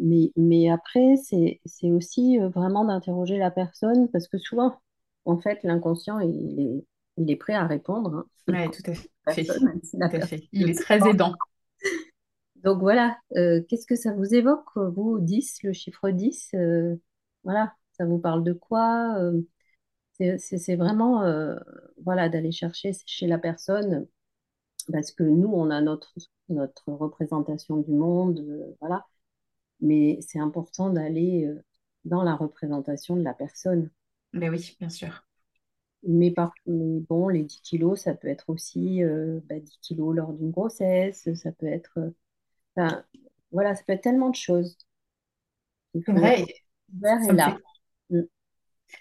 mais, mais après, c'est aussi vraiment d'interroger la personne parce que souvent, en fait, l'inconscient, il est, il est prêt à répondre. Hein. Oui, tout à fait. Il est très aidant. Donc voilà, euh, qu'est-ce que ça vous évoque, vous, 10, le chiffre 10 euh, voilà, ça vous parle de quoi? euh, c'est vraiment voilà, d'aller chercher chez la personne, parce que nous, on a notre, notre représentation du monde, voilà, mais c'est important d'aller dans la représentation de la personne. Ben oui, bien sûr. Mais, par, mais bon, les 10 kilos, ça peut être aussi euh, bah, 10 kilos lors d'une grossesse, ça peut être, euh, enfin, voilà, ça peut être tellement de choses. Ça me là. fait,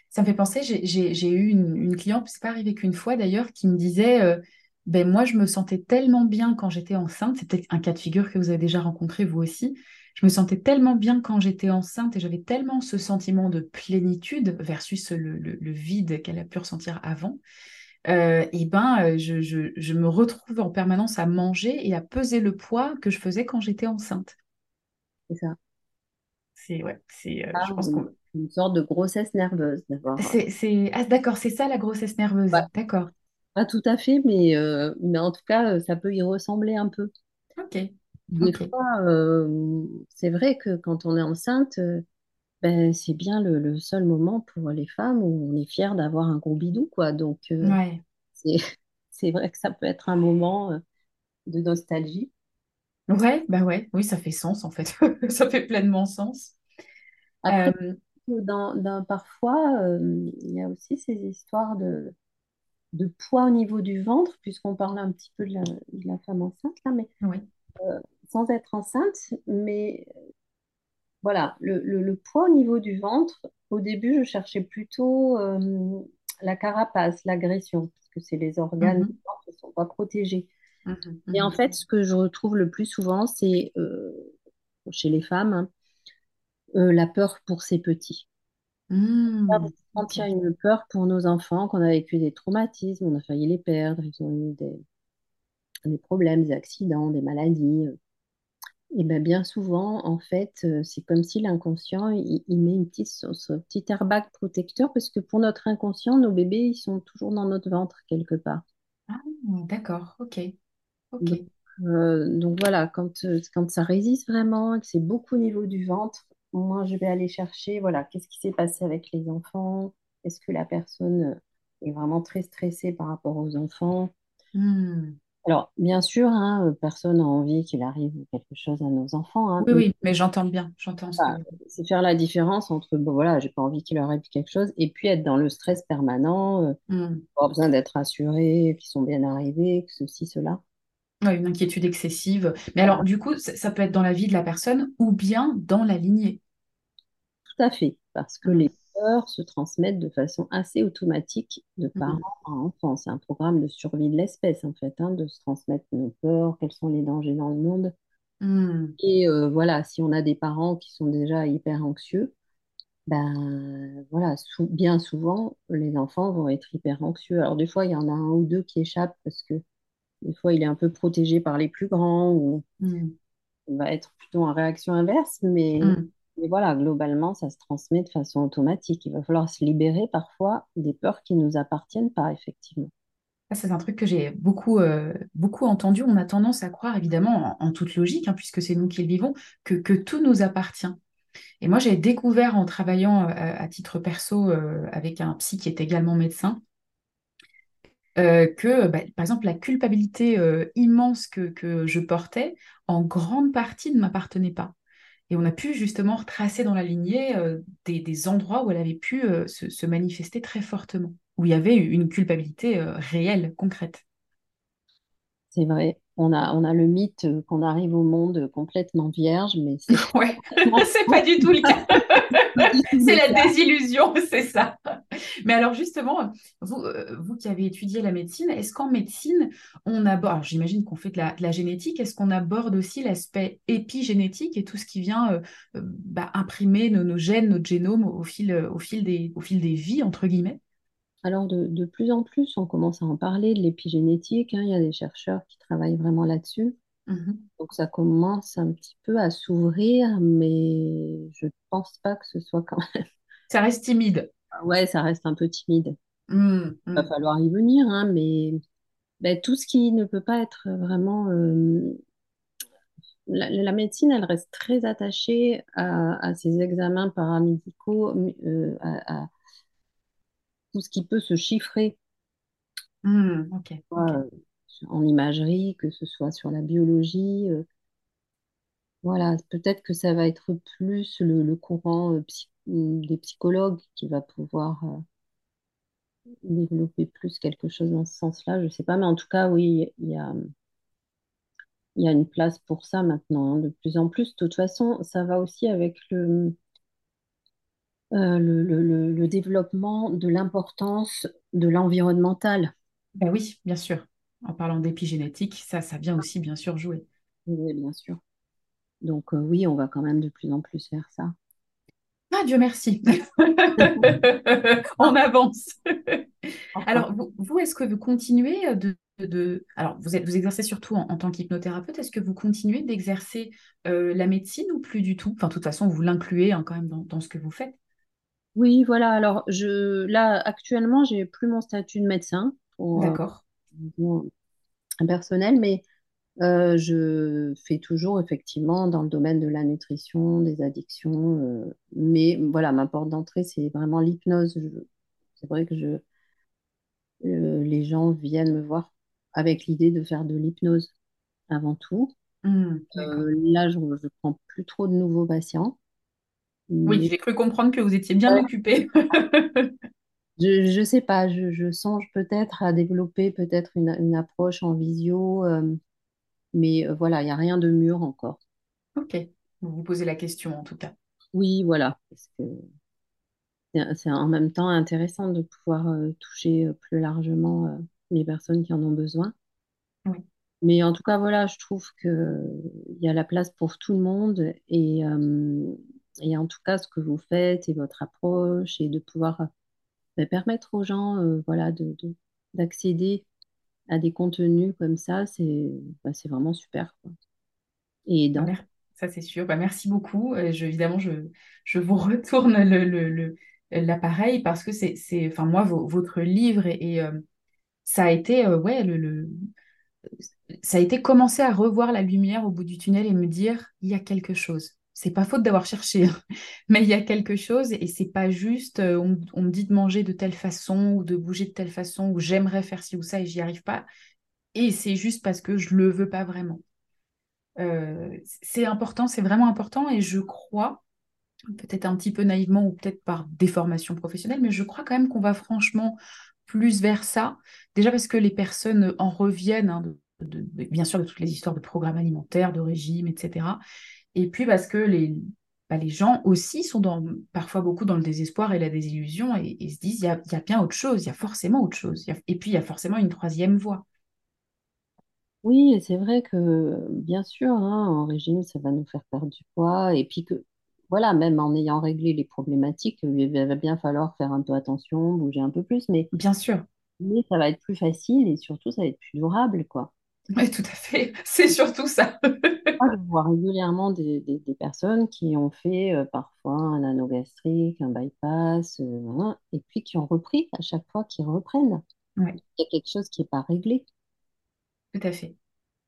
ça me fait penser, j'ai eu une, une cliente, c'est pas arrivé qu'une fois d'ailleurs, qui me disait, euh, ben moi je me sentais tellement bien quand j'étais enceinte, c'est peut-être un cas de figure que vous avez déjà rencontré vous aussi, je me sentais tellement bien quand j'étais enceinte et j'avais tellement ce sentiment de plénitude versus le, le- le vide qu'elle a pu ressentir avant, euh, et ben euh, je, je- je me retrouve en permanence à manger et à peser le poids que je faisais quand j'étais enceinte. C'est ça. C'est ouais, c'est, euh, Ah, je pense une, qu'on une sorte de grossesse nerveuse d'abord. C'est, c'est... Ah, d'accord, c'est ça la grossesse nerveuse. Ouais, D'accord. Pas tout à fait, mais, euh, mais en tout cas, euh, ça peut y ressembler un peu. Ok. Des Ok. fois, euh, c'est vrai que quand on est enceinte, euh, ben, c'est bien le, le seul moment pour les femmes où on est fier d'avoir un gros bidou, quoi. Donc, Ouais. c'est, c'est vrai que ça peut être un moment de nostalgie. Ouais, bah ouais. Oui, ça fait sens en fait. Ça fait pleinement sens. Après, dans, dans- parfois, il y a aussi ces histoires de, de poids au niveau du ventre, puisqu'on parle un petit peu de la, de la femme enceinte, là, mais oui. sans être enceinte. Mais voilà, le, le- le poids au niveau du ventre, au début, je cherchais plutôt euh, la carapace, l'agression, parce que c'est les organes du Mhm, ventre qui ne sont pas protégés. mhm, Et en fait, ce que je retrouve le plus souvent, c'est euh, chez les femmes, hein, euh, la peur pour ses petits. Quand ok. il y a une peur pour nos enfants, qu'on a vécu des traumatismes, on a failli les perdre, ils ont eu des, des problèmes, des accidents, des maladies. Et ben bien souvent, en fait, euh, c'est comme si l'inconscient, il, il met une petite, son petit airbag protecteur, parce que pour notre inconscient, nos bébés, ils sont toujours dans notre ventre quelque part. Ah, d'accord. Ok. Ok. Donc, euh, donc voilà, quand, euh, quand ça résiste vraiment, que c'est beaucoup au niveau du ventre, moi, je vais aller chercher, voilà, qu'est-ce qui s'est passé avec les enfants? Est-ce que la personne euh, est vraiment très stressée par rapport aux enfants? Hmm. Alors, bien sûr, hein, euh, personne n'a envie qu'il arrive quelque chose à nos enfants, hein, Oui, oui, mais j'entends bien. J'entends. Voilà, c'est faire la différence entre, bon, voilà, j'ai pas envie qu'il leur arrive quelque chose, et puis être dans le stress permanent, euh, Hmm. avoir besoin d'être assuré, qu'ils sont bien arrivés, que ceci, cela. Ouais, une inquiétude excessive. Mais alors, du coup, ça, ça peut être dans la vie de la personne ou bien dans la lignée. Tout à fait, parce que les peurs se transmettent de façon assez automatique de parents Hmm. à enfants. C'est un programme de survie de l'espèce, en fait, hein, de se transmettre nos peurs, quels sont les dangers dans le monde. Hmm. Et euh, voilà, si on a des parents qui sont déjà hyper anxieux, Ben voilà, sou- bien souvent, les enfants vont être hyper anxieux. Alors des fois, il y en a un ou deux qui échappent parce que des fois, il est un peu protégé par les plus grands ou il va être plutôt en réaction inverse. Mais, Hmm. mais voilà, globalement, ça se transmet de façon automatique. Il va falloir se libérer parfois des peurs qui ne nous appartiennent pas, effectivement. C'est un truc que j'ai beaucoup, euh, beaucoup entendu. On a tendance à croire, évidemment, en, en toute logique, hein, puisque c'est nous qui le vivons, que, que tout nous appartient. Et moi, j'ai découvert en travaillant euh, à titre perso euh, avec un psy qui est également médecin, euh, que, bah, par exemple, la culpabilité euh, immense que, que je portais, en grande partie, ne m'appartenait pas. Et on a pu justement retracer dans la lignée euh, des, des endroits où elle avait pu se, se manifester très fortement, où il y avait une culpabilité réelle, concrète. C'est vrai, on a, on a le mythe qu'on arrive au monde complètement vierge, mais c'est Ouais, c'est pas du tout le cas. C'est la désillusion, c'est ça. Mais alors justement, vous, euh, vous qui avez étudié la médecine, est-ce qu'en médecine, on aborde, j'imagine qu'on fait de la, de la génétique, est-ce qu'on aborde aussi l'aspect épigénétique et tout ce qui vient euh, euh, bah, imprimer nos, nos gènes, notre génome au fil, au fil des, au fil des vies, entre guillemets? Alors, de, de plus en plus, on commence à en parler de l'épigénétique, hein. Il y a des chercheurs qui travaillent vraiment là-dessus. Mhm. Donc, ça commence un petit peu à s'ouvrir, mais je ne pense pas que ce soit quand même. Ça reste timide. Ouais, ça reste un peu timide. Il va mm. falloir y venir, hein, mais ben, tout ce qui ne peut pas être vraiment euh, la, médecine, elle reste très attachée à, à ses examens paramédicaux, euh, à, tout ce qui peut se chiffrer mmh, euh, en imagerie, que ce soit sur la biologie. euh, voilà, peut-être que ça va être plus le, le courant euh, psy- des psychologues qui va pouvoir développer plus quelque chose dans ce sens-là. Je ne sais pas, mais en tout cas, oui, il y a, il y a une place pour ça maintenant, hein, de plus en plus. De toute façon, ça va aussi avec le, euh, le, le- le- le développement de l'importance de l'environnemental. Ben oui, bien sûr. En parlant d'épigénétique, ça, ça vient aussi bien sûr jouer. Oui, bien sûr. Donc euh, oui, on va quand même de plus en plus vers ça. Ah, Dieu merci. On avance. Alors, vous, vous, est-ce que vous continuez de, de- Alors, vous êtes, vous exercez surtout en, en tant qu'hypnothérapeute. Est-ce que vous continuez d'exercer euh, la médecine ou plus du tout? Enfin, de toute façon, vous l'incluez hein, quand même dans, dans ce que vous faites. Oui, voilà. Alors, je, là, actuellement, j'ai plus mon statut de médecin pour euh, D'accord. personnel, mais euh, je fais toujours effectivement dans le domaine de la nutrition, des addictions. euh, mais voilà, ma porte d'entrée, c'est vraiment l'hypnose. Je- C'est vrai que je, euh, les gens viennent me voir avec l'idée de faire de l'hypnose avant tout. Hmm, d'accord. Euh, là, je ne prends plus trop de nouveaux patients. Oui, j'ai cru comprendre que vous étiez bien occupé. je ne sais pas, je, je songe peut-être à développer peut-être une, une approche en visio, euh, mais euh, voilà, il n'y a rien de mûr encore. Ok. Vous vous posez la question en tout cas. Oui, voilà, parce que c'est en même temps intéressant de pouvoir euh, toucher plus largement les personnes qui en ont besoin. Oui, Mais en tout cas, voilà, je trouve que il y a la place pour tout le monde et, et en tout cas, ce que vous faites et votre approche et de pouvoir euh, permettre aux gens, euh, voilà, de, de- d'accéder à des contenus comme ça, c'est bah, c'est vraiment super, quoi. Et Bah, ça c'est sûr. Bah, merci beaucoup. Euh, je, évidemment, je, je vous retourne le, le- l'appareil parce que c'est, c'est, enfin, moi, vo- votre livre et, et, euh, ça a été, euh, ouais, le, le- ça a été commencer à revoir la lumière au bout du tunnel et me dire, il y a quelque chose. C'est pas faute d'avoir cherché, hein, mais il y a quelque chose et c'est pas juste, euh, on, me dit de manger de telle façon ou de bouger de telle façon ou j'aimerais faire ci ou ça et j'y arrive pas. Et c'est juste parce que je le veux pas vraiment. Euh, c'est important, c'est vraiment important et je crois, peut-être un petit peu naïvement ou peut-être par déformation professionnelle, mais je crois quand même qu'on va franchement plus vers ça. Déjà parce que les personnes en reviennent, hein, bien sûr, de toutes les histoires de programmes alimentaires, de régime, etc. Et puis parce que les, bah, les gens aussi sont dans, parfois beaucoup dans le désespoir et la désillusion et, et se disent, il y a, y a bien autre chose, il y a forcément autre chose. Il y a- et puis il y a forcément une troisième voie. Oui, et c'est vrai que, bien sûr, hein, en régime, ça va nous faire perdre du poids. Et puis que, voilà, même en ayant réglé les problématiques, il va bien falloir faire un peu attention, bouger un peu plus, mais, Bien sûr. mais ça va être plus facile et surtout, ça va être plus durable, quoi. Oui, tout à fait. C'est surtout ça. Moi, je vois régulièrement des, des- des personnes qui ont fait euh, parfois un anneau gastrique, un bypass, euh, hein, et puis qui ont repris à chaque fois qu'ils reprennent. Il y a quelque chose qui n'est pas réglé. tout à fait.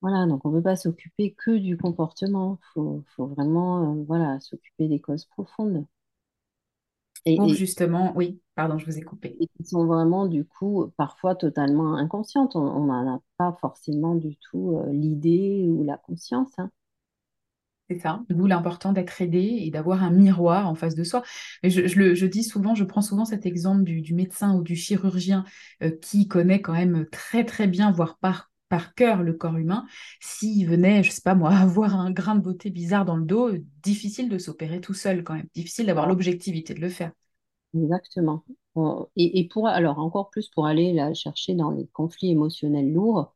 Voilà, donc on ne peut pas s'occuper que du comportement. Il faut, faut vraiment euh, voilà, s'occuper des causes profondes. Et, justement, oui, pardon, je vous ai coupé. et qui sont vraiment, du coup, parfois totalement inconscientes. On n'en a pas forcément du tout euh, l'idée ou la conscience. hein. C'est ça. D'où l'important d'être aidé et d'avoir un miroir en face de soi. Et je, je le, je dis souvent, je prends souvent cet exemple du, du médecin ou du chirurgien euh, qui connaît quand même très très bien, voire par, par cœur, le corps humain. S'il venait, je sais pas moi, avoir un grain de beauté bizarre dans le dos, euh, difficile de s'opérer tout seul quand même. Difficile d'avoir l'objectivité de le faire. Exactement. On- Et, et pour, alors encore plus pour aller là, chercher dans les conflits émotionnels lourds,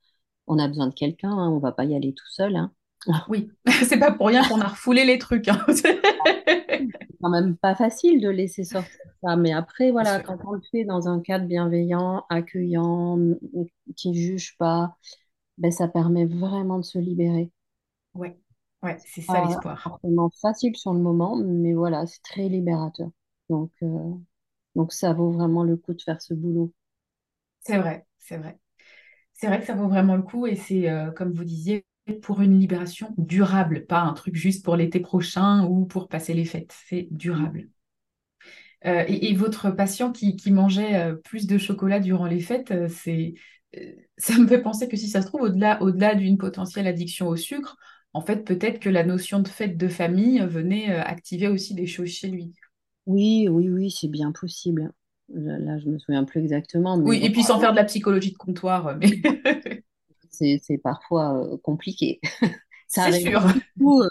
on a besoin de quelqu'un, hein, on va pas y aller tout seul. hein. Oui, c'est pas pour rien qu'on a refoulé les trucs. hein. C'est quand même pas facile de laisser sortir ça, mais après, voilà, quand on le fait dans un cadre bienveillant, accueillant, m- qui ne juge pas, ben, ça permet vraiment de se libérer. Ouais, ouais, c'est ça l'espoir. forcément facile sur le moment, mais voilà, c'est très libérateur. Donc, euh, donc ça vaut vraiment le coup de faire ce boulot. C'est vrai, c'est vrai. C'est vrai que ça vaut vraiment le coup et c'est, euh, comme vous disiez, pour une libération durable, pas un truc juste pour l'été prochain ou pour passer les fêtes. C'est durable. Euh, et, votre patient qui, mangeait euh, plus de chocolat durant les fêtes, c'est, ça me fait penser que si ça se trouve, au-delà, d'une potentielle addiction au sucre, en fait, peut-être que la notion de fête de famille venait activer aussi des choses chez lui. Oui, oui, oui, c'est bien possible. Là, je me souviens plus exactement. oui, et puis sans faire de la psychologie de comptoir, mais c'est, parfois compliqué. ça, c'est sûr.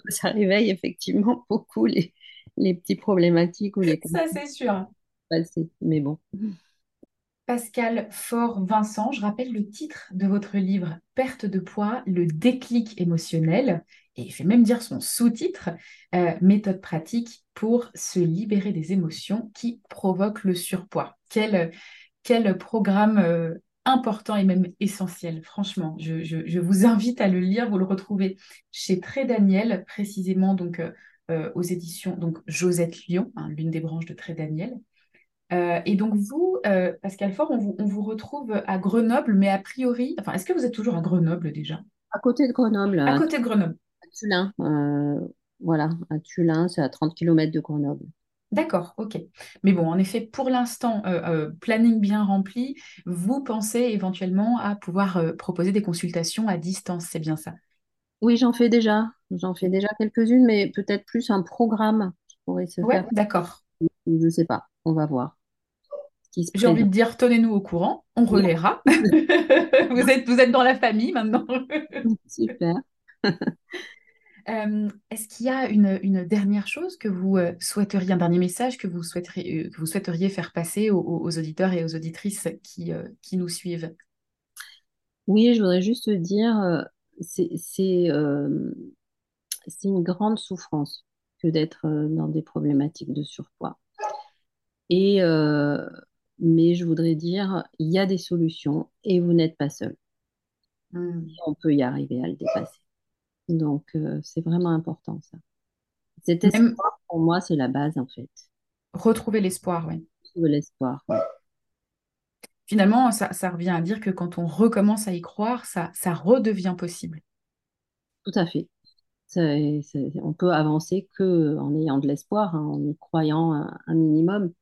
ça réveille effectivement beaucoup les, les petites problématiques ou les. Ça, c'est sûr. Mais bon. Pascal Fort-Vincent, je rappelle le titre de votre livre Perte de poids, le déclic émotionnel, et je vais même dire son sous-titre, euh, méthode pratique pour se libérer des émotions qui provoquent le surpoids. Quel, programme euh, important et même essentiel, franchement. Je, vous invite à le lire, vous le retrouvez chez Très Daniel, précisément donc euh, aux éditions donc Josette Lyon, hein, l'une des branches de Très Daniel. Euh, et donc vous, euh, Pascal Fort, on vous, retrouve à Grenoble, mais a priori, enfin, est-ce que vous êtes toujours à Grenoble déjà? À côté de Grenoble. À côté de Grenoble. À Tulin, voilà, à Tulin, c'est à 30 km de Grenoble. D'accord, ok. Mais bon, en effet, pour l'instant, planning bien rempli, vous pensez éventuellement à pouvoir proposer des consultations à distance, c'est bien ça? Oui, j'en fais déjà. J'en fais déjà quelques-unes, mais peut-être plus un programme qui pourrait se ouais, d'accord. Je ne sais pas. On va voir. J'ai envie de dire, tenez-nous au courant, on relaiera. vous, êtes, vous êtes dans la famille maintenant. Super. Euh, est-ce qu'il y a une, dernière chose que vous euh, souhaiteriez, un dernier message que vous souhaiteriez, euh, que vous souhaiteriez faire passer aux, auditeurs et aux auditrices qui, qui nous suivent? Oui, je voudrais juste dire, euh, c'est une grande souffrance que d'être dans des problématiques de surpoids. Et, mais je voudrais dire, il y a des solutions et vous n'êtes pas seul. Hmm. On peut y arriver à le dépasser. Donc, c'est vraiment important ça. Cet espoir, pour moi, c'est la base en fait. Retrouver l'espoir, oui. Retrouver l'espoir, oui finalement, ça, revient à dire que quand on recommence à y croire, ça, ça redevient possible. Tout à fait. on peut avancer que en ayant de l'espoir, hein, en y croyant un, minimum.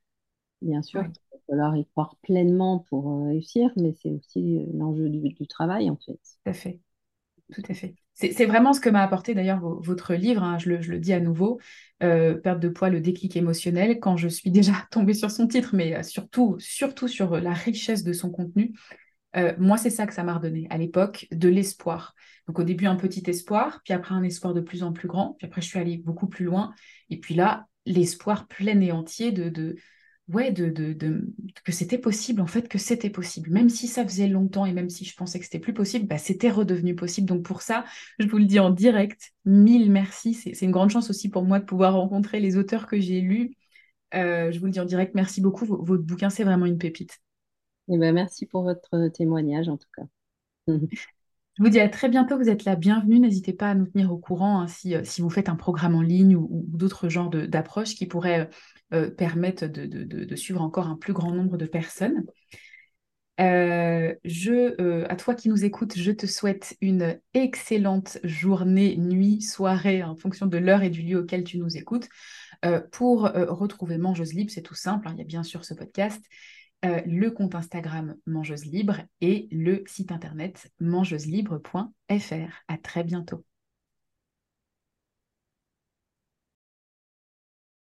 Bien sûr, falloir y croire pleinement pour euh, réussir, mais c'est aussi euh, l'enjeu du, travail, en fait. Tout à fait. Tout à fait. C'est vraiment ce que m'a apporté d'ailleurs votre livre, hein, je, le, dis à nouveau, euh, Perte de poids, le déclic émotionnel, quand je suis déjà tombée sur son titre, mais surtout, surtout sur la richesse de son contenu. Moi, c'est ça que ça m'a redonné à l'époque, de l'espoir. Donc au début, un petit espoir, puis après un espoir de plus en plus grand, puis après je suis allée beaucoup plus loin, et puis là, l'espoir plein et entier de, ouais, de, de, que c'était possible, en fait, que c'était possible. Même si ça faisait longtemps et même si je pensais que c'était plus possible, bah, c'était redevenu possible. Donc pour ça, je vous le dis en direct, mille merci. C'est une grande chance aussi pour moi de pouvoir rencontrer les auteurs que j'ai lus. Euh, je vous le dis en direct, merci beaucoup. votre bouquin, c'est vraiment une pépite. Eh ben, merci pour votre témoignage, en tout cas. Je vous dis à très bientôt, vous êtes la bienvenue. N'hésitez pas à nous tenir au courant hein, si, euh, si, vous faites un programme en ligne ou, d'autres genres d'approches qui pourraient euh, permettent de, suivre encore un plus grand nombre de personnes. Euh, je, euh, à toi qui nous écoutes, je te souhaite une excellente journée, nuit, soirée, en fonction de l'heure et du lieu auquel tu nous écoutes. pour retrouver Mangeuse Libre, c'est tout simple, hein, il y a bien sûr ce podcast, le compte Instagram Mangeuse Libre et le site internet mangeuselibre.fr. À très bientôt.